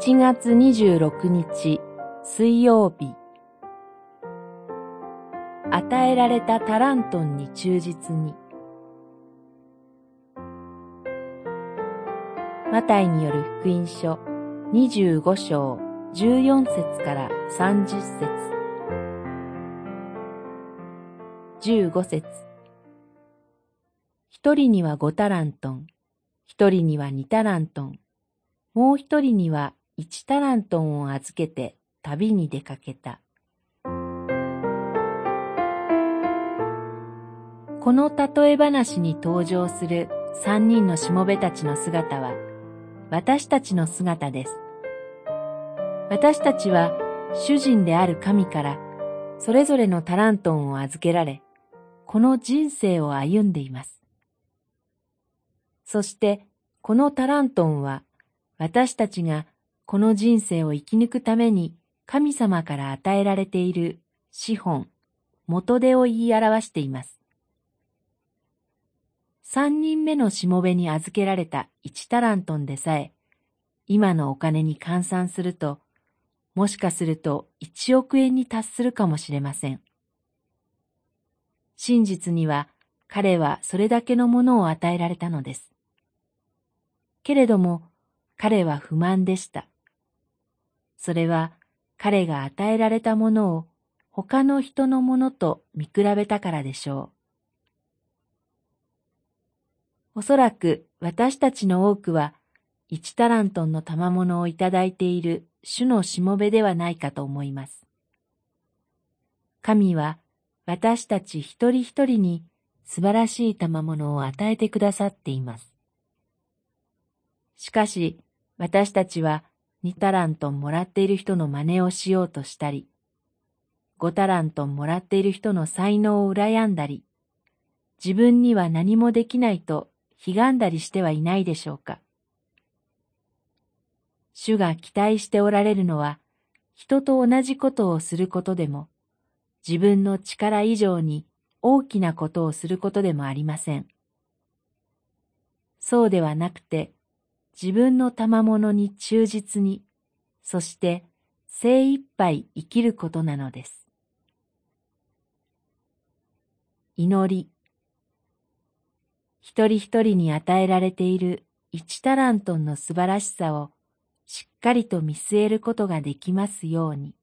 1月26日水曜日。与えられたタラントンに忠実に。マタイによる福音書25章14節から30節。15節。一人には5タラントン、一人には2タラントン、もう一人には1タラントンを預けて旅に出かけた。この例え話に登場する三人のしもべたちの姿は、私たちの姿です。私たちは主人である神からそれぞれのタラントンを預けられ、この人生を歩んでいます。そしてこのタラントンは私たちがこの人生を生き抜くために神様から与えられている資本、元手を言い表しています。三人目のしもべに預けられた一タラントンでさえ、今のお金に換算すると、もしかすると一億円に達するかもしれません。真実には彼はそれだけのものを与えられたのです。けれども彼は不満でした。それは彼が与えられたものを他の人のものと見比べたからでしょう。おそらく私たちの多くは一タラントンの賜物をいただいている主のしもべではないかと思います。神は私たち一人一人に素晴らしい賜物を与えてくださっています。しかし、私たちは2タラントンもらっている人の真似をしようとしたり、5タラントンもらっている人の才能を羨んだり、自分には何もできないと悲願だりしてはいないでしょうか。主が期待しておられるのは、人と同じことをすることでも、自分の力以上に大きなことをすることでもありません。そうではなくて、自分の賜物に忠実に、そして精一杯生きることなのです。祈り。一人一人に与えられている一タラントンの素晴らしさをしっかりと見据えることができますように。